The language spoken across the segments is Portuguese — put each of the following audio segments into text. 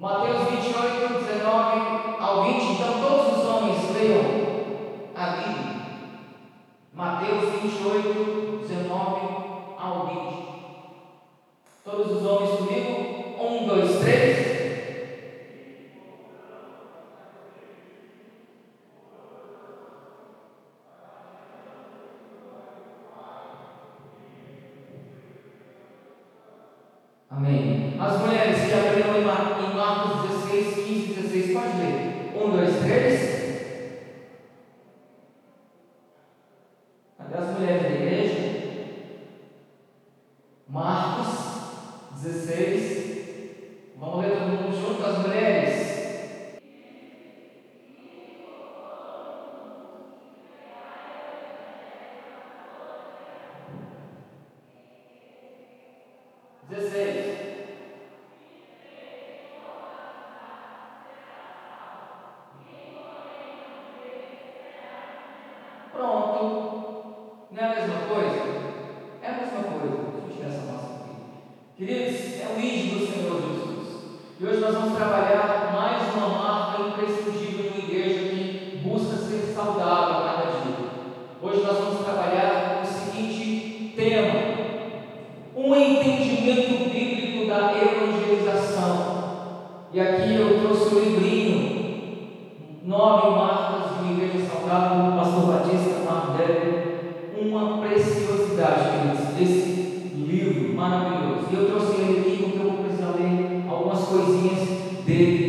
Mateus 28, 19 ao 20. Então, todos os homens leiam a Bíblia. Mateus 28, 19 ao 20. Todos os homens comigo? Um, dois, três. E aqui eu trouxe um livrinho, nove marcas de uma igreja saudável, do pastor Batista Mardelli, uma preciosidade, queridos, desse livro maravilhoso. E eu trouxe ele aqui porque eu vou precisar ler algumas coisinhas dele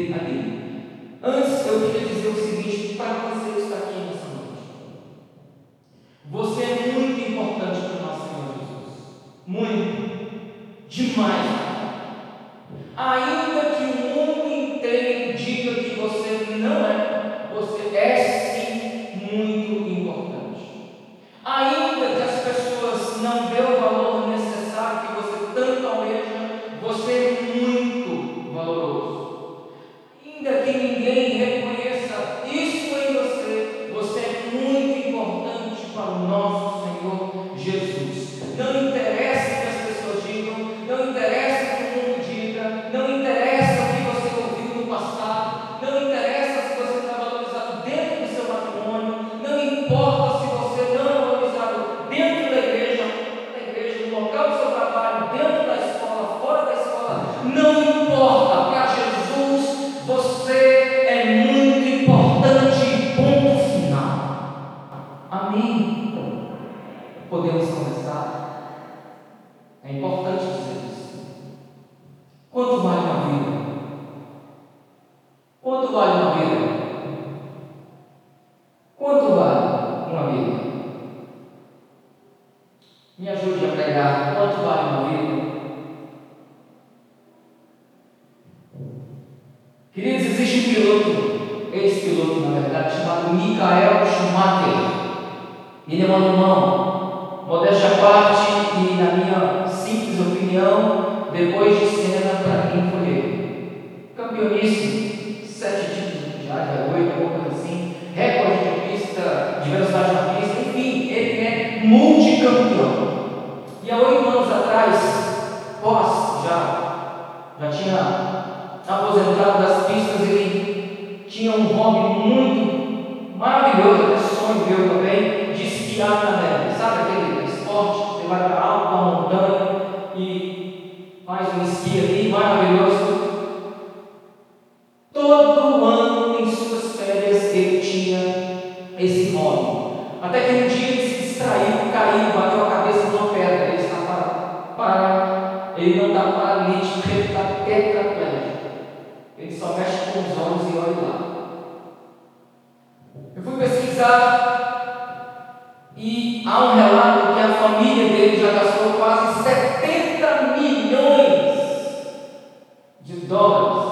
dólares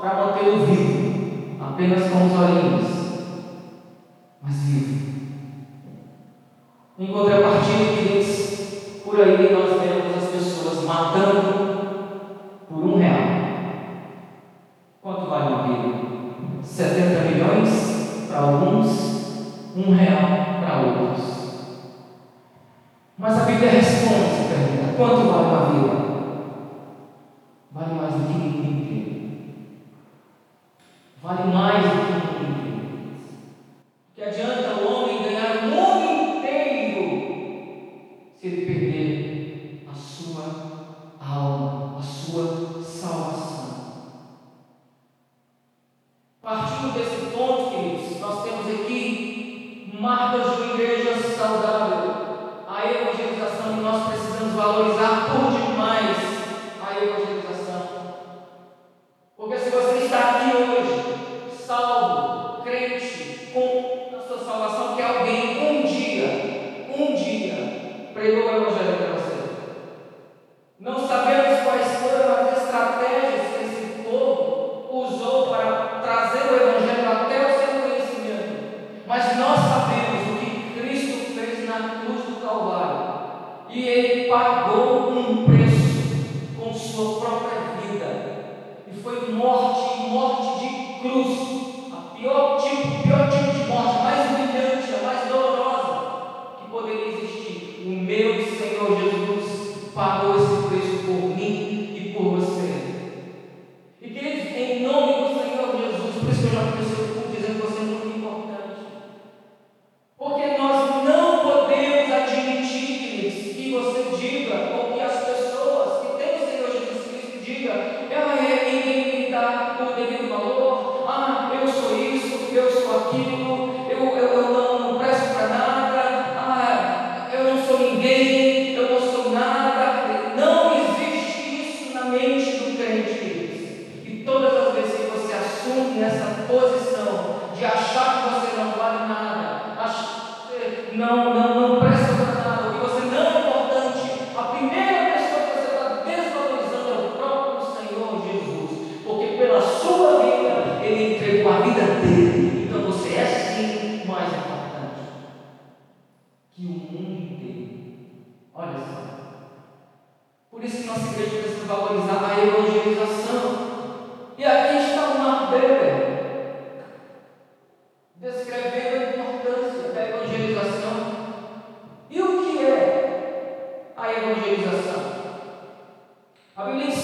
para manter o vivo, apenas com os olhinhos. A Bíblia ensina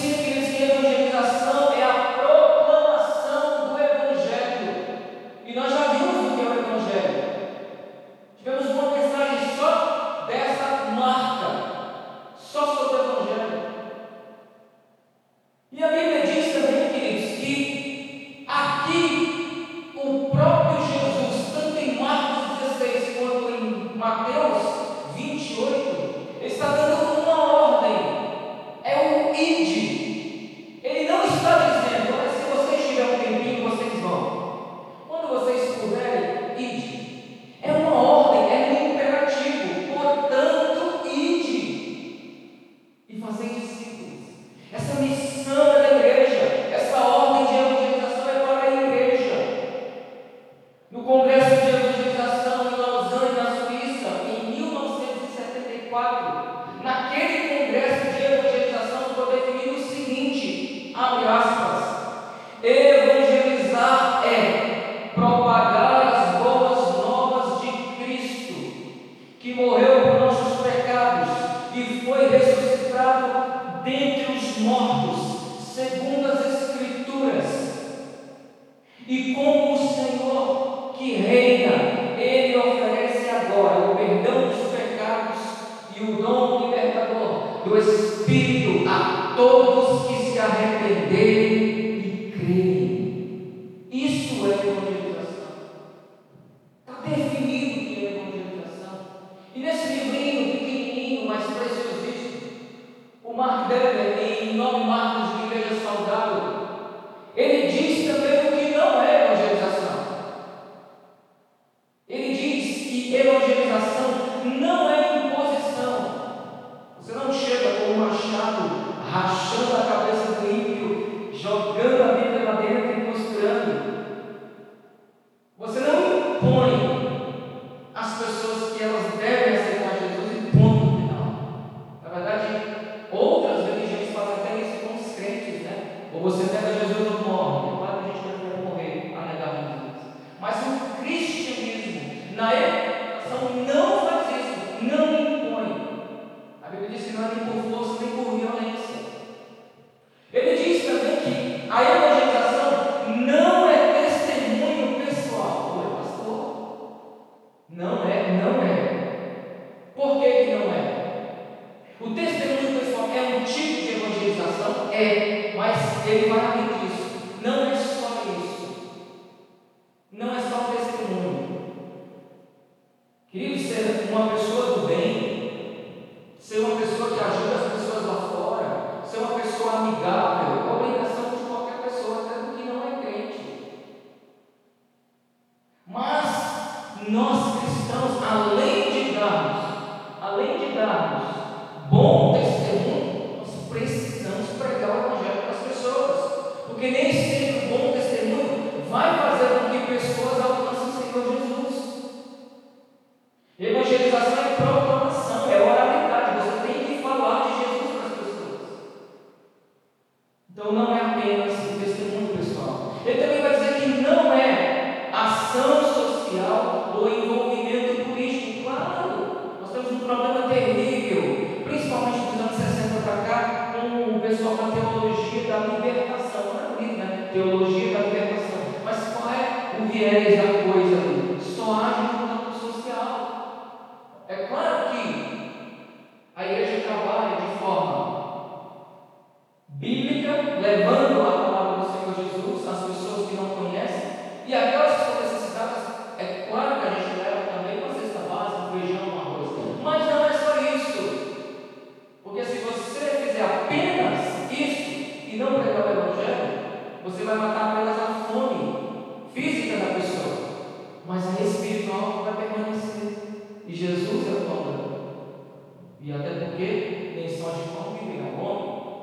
todos que se arrependerem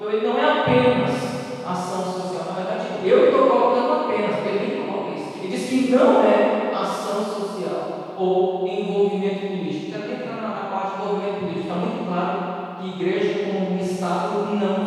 Então ele não é apenas ação social. Na verdade, eu estou colocando apenas, porque ele nem coloca isso. Ele diz que não é ação social ou envolvimento político. Quero entrar na parte do envolvimento político. Está muito claro que igreja como Estado não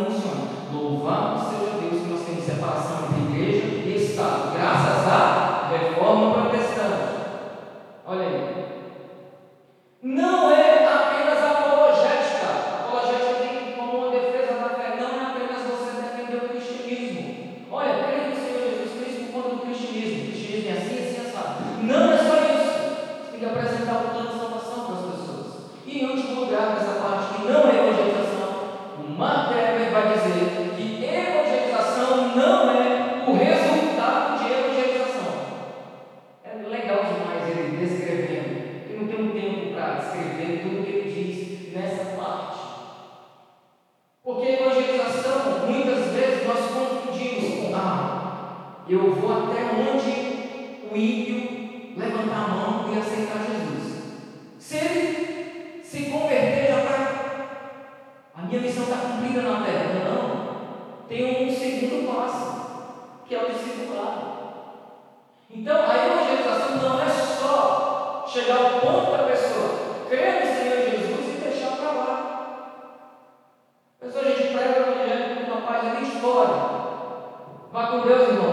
Börsenmarkt.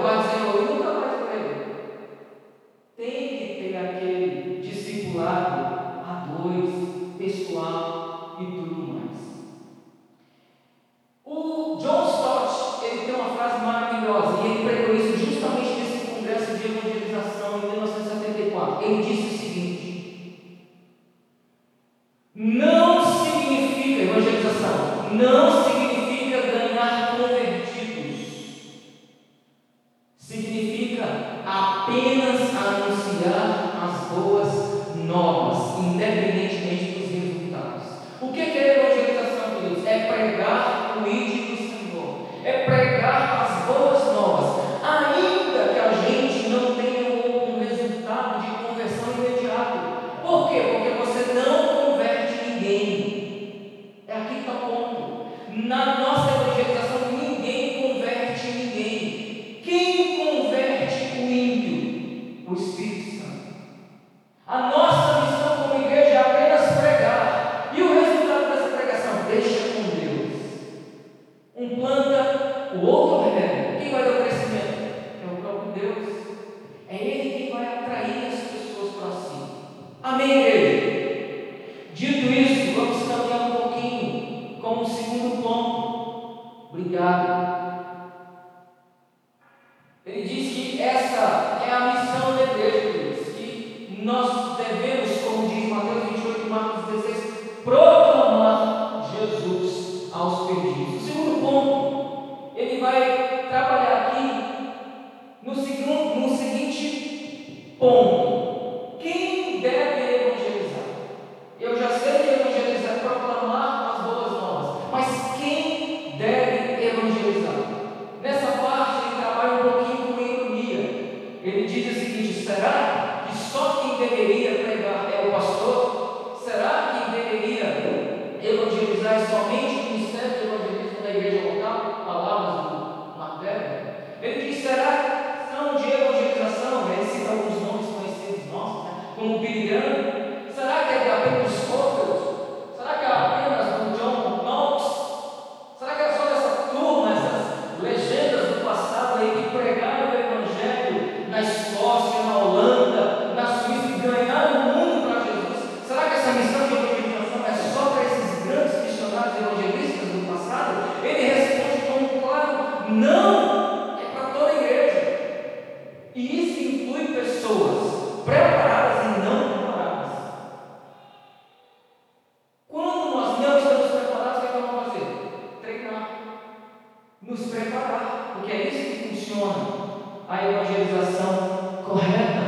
A evangelização correta.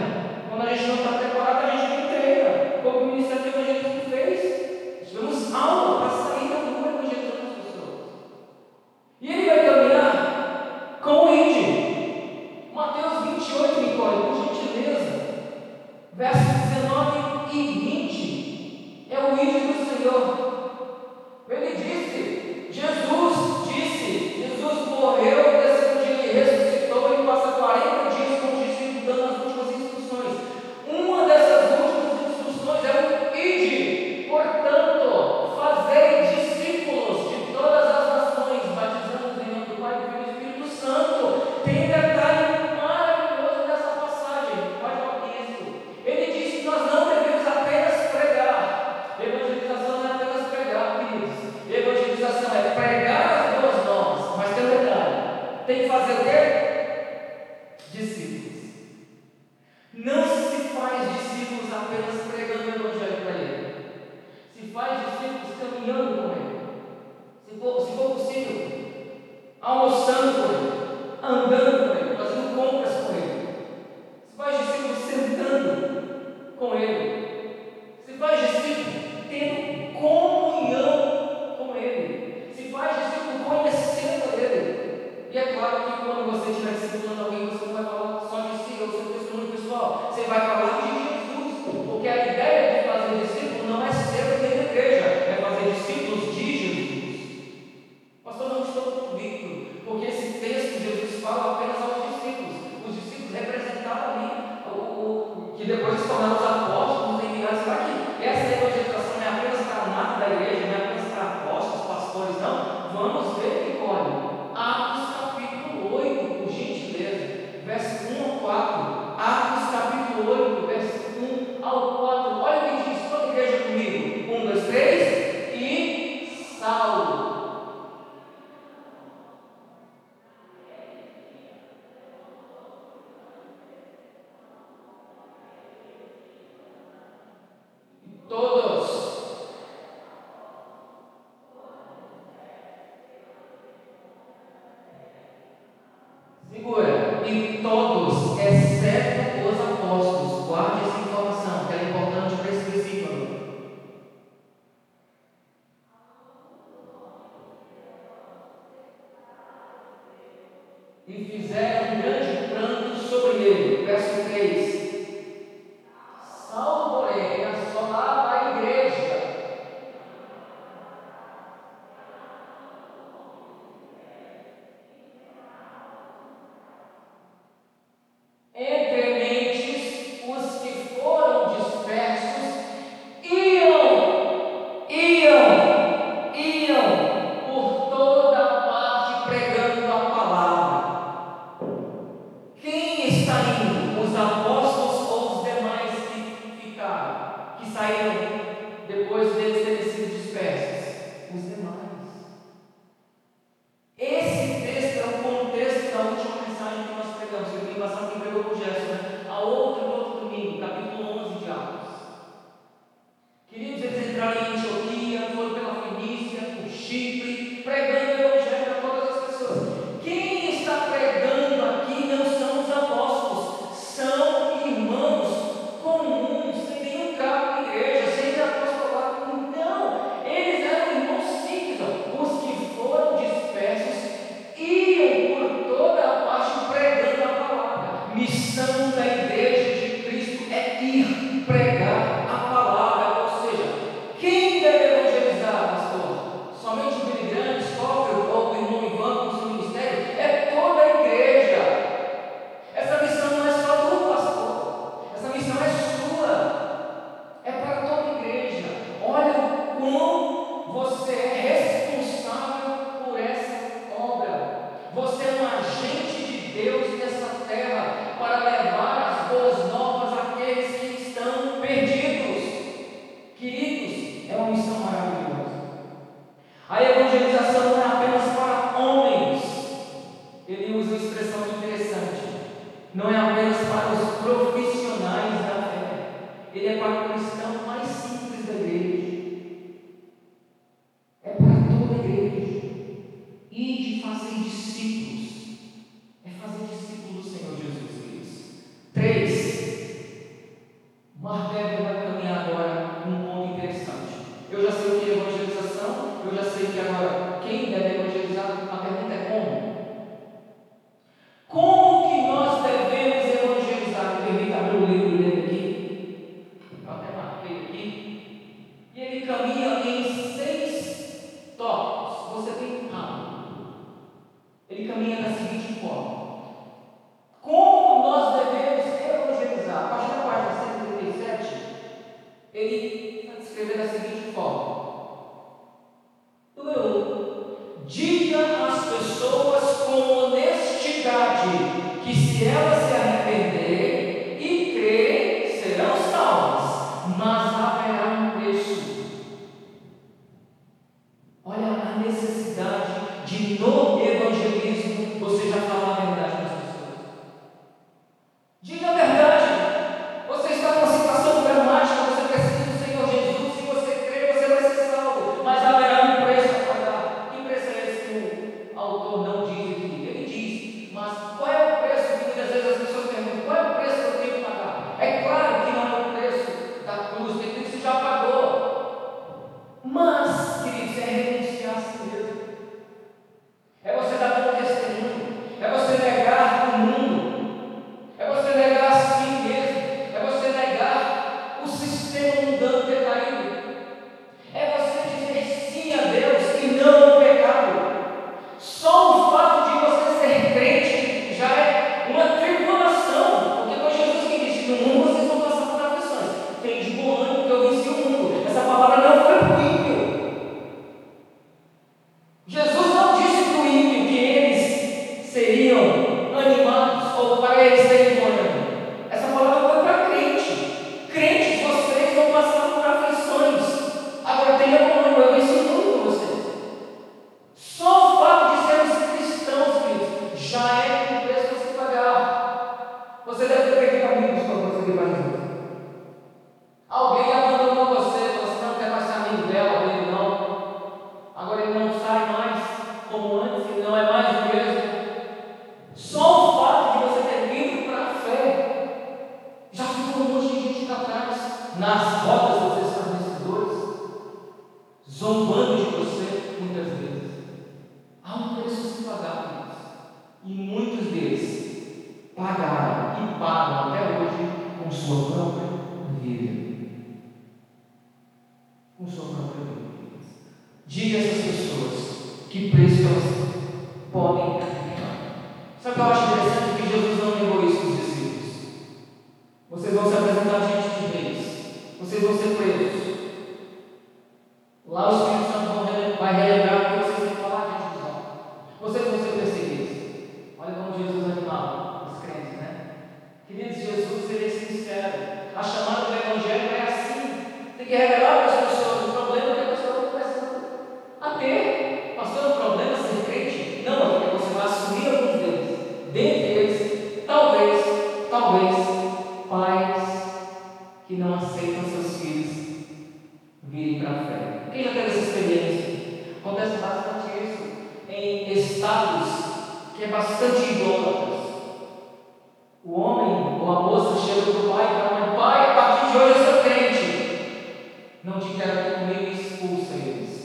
não te quero aqui comigo e expulsa eles.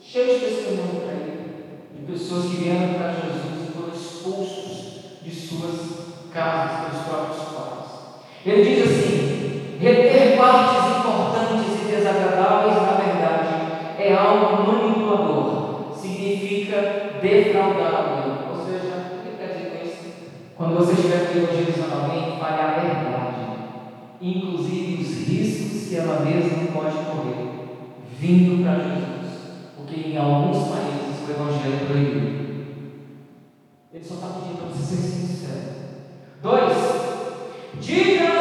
Cheio de testemunho para ele, de pessoas que vieram para Jesus e foram expulsos de suas casas, dos próprios pais. Ele diz assim: reter partes importantes e desagradáveis, na verdade, é algo manipulador, significa defraudar alguém. Ou seja, o que quer dizer com isso? Quando você estiver hoje alguém, fale a verdade inclusive os riscos que ela mesma pode correr, vindo para Jesus. Porque em alguns países o Evangelho é proibido. Ele só está pedindo para você ser sincero. Dois, diga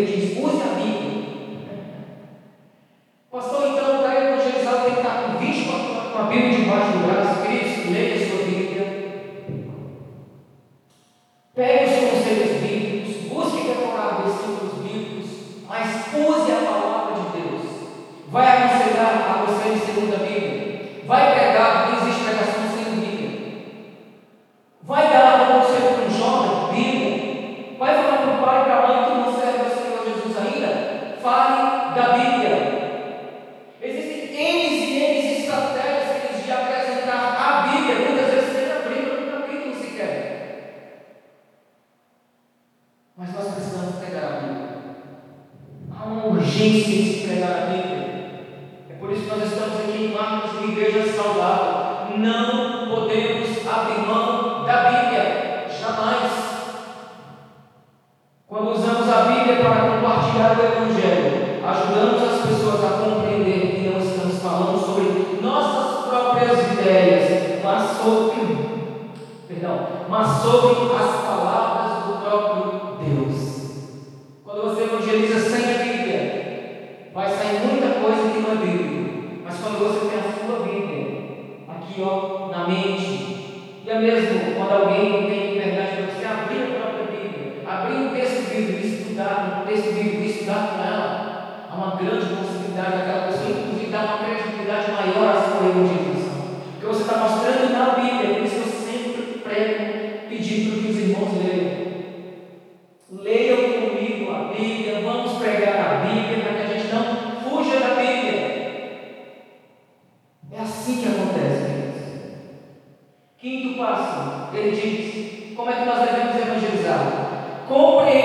Ele diz: use decidir dá com ela, há uma grande possibilidade daquela pessoa, inclusive, dar uma credibilidade maior à sua evangelização. Porque você está mostrando na Bíblia, por isso eu sempre prego, pedindo que os irmãos leiam. Leiam comigo a Bíblia, vamos pregar a Bíblia para que a gente não fuja da Bíblia. É assim que acontece, queridos. Quinto passo, ele diz: como é que nós devemos evangelizar? Compreendemos.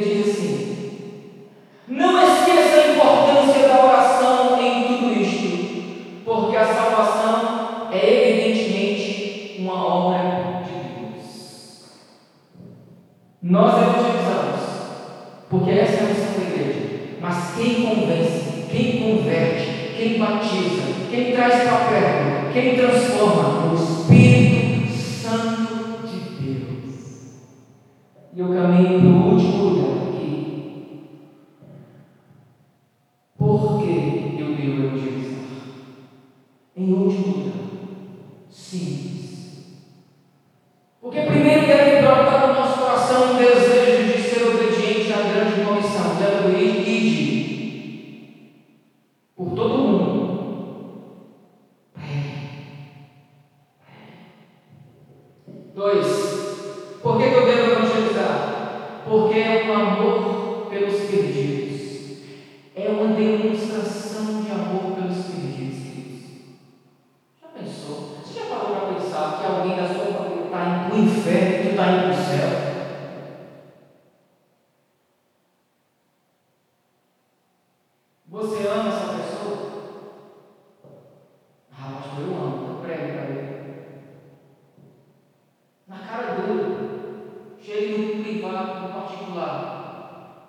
Jesus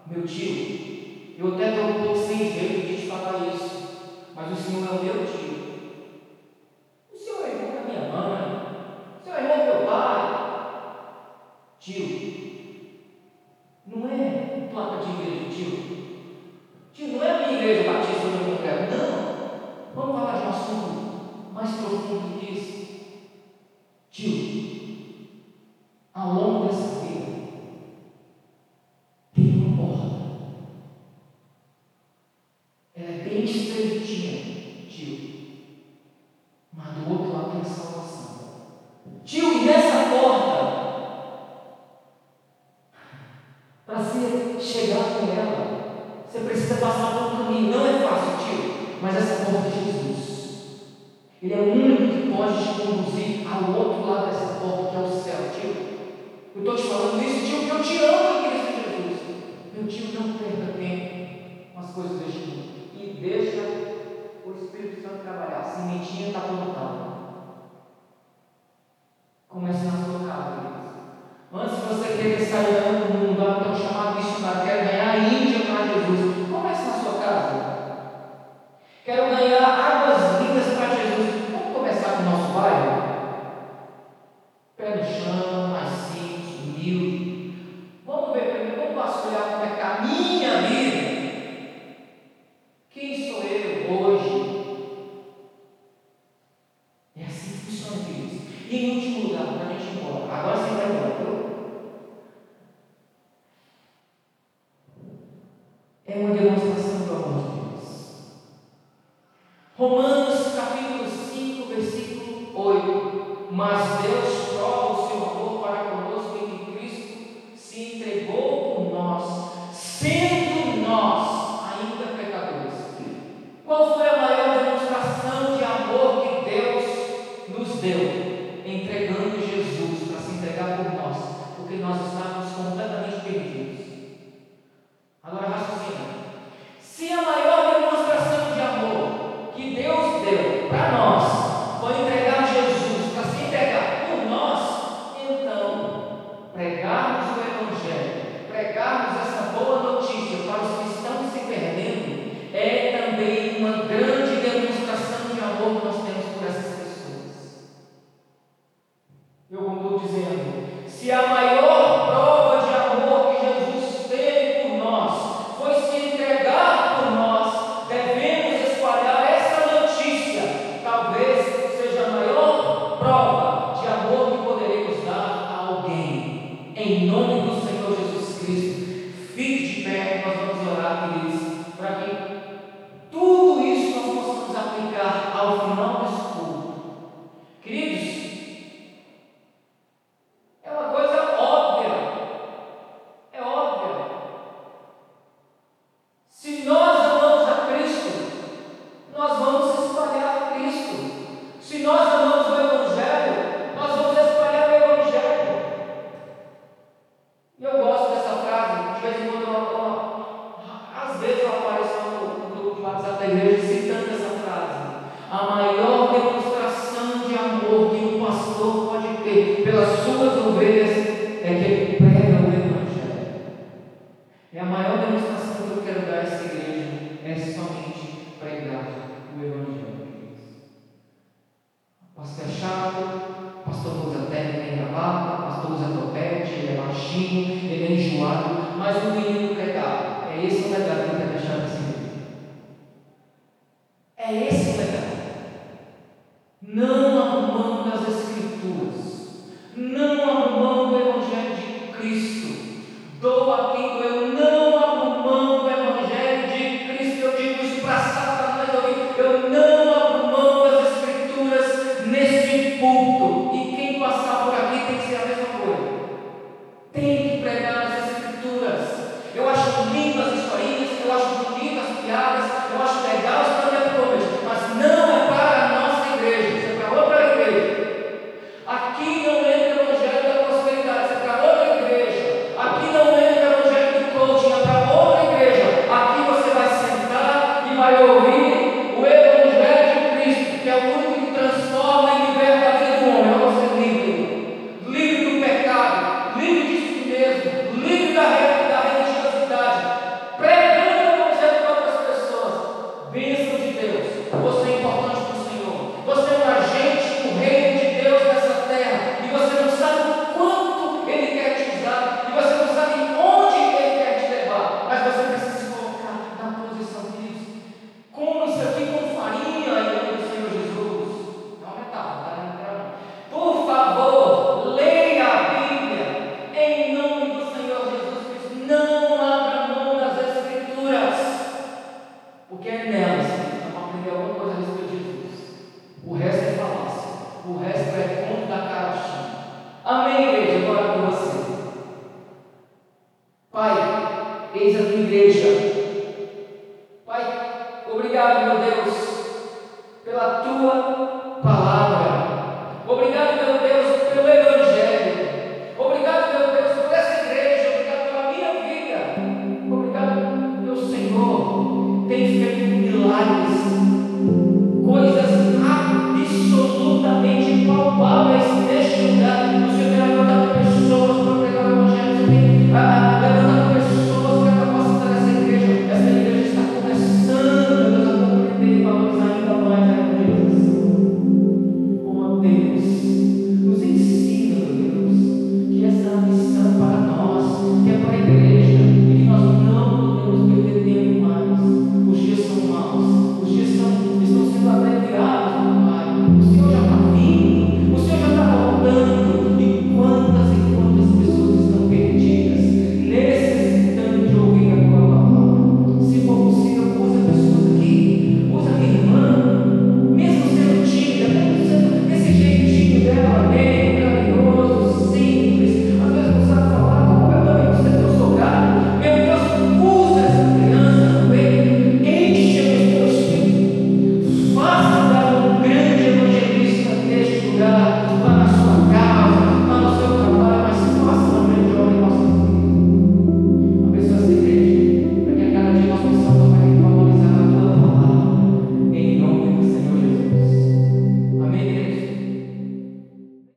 meu tio, eu até dou um pouco sem jeito de te falar isso, mas o Senhor é o meu tio. Em nome do Senhor Jesus Cristo, fique de pé, nós vamos orar, queridos, para quem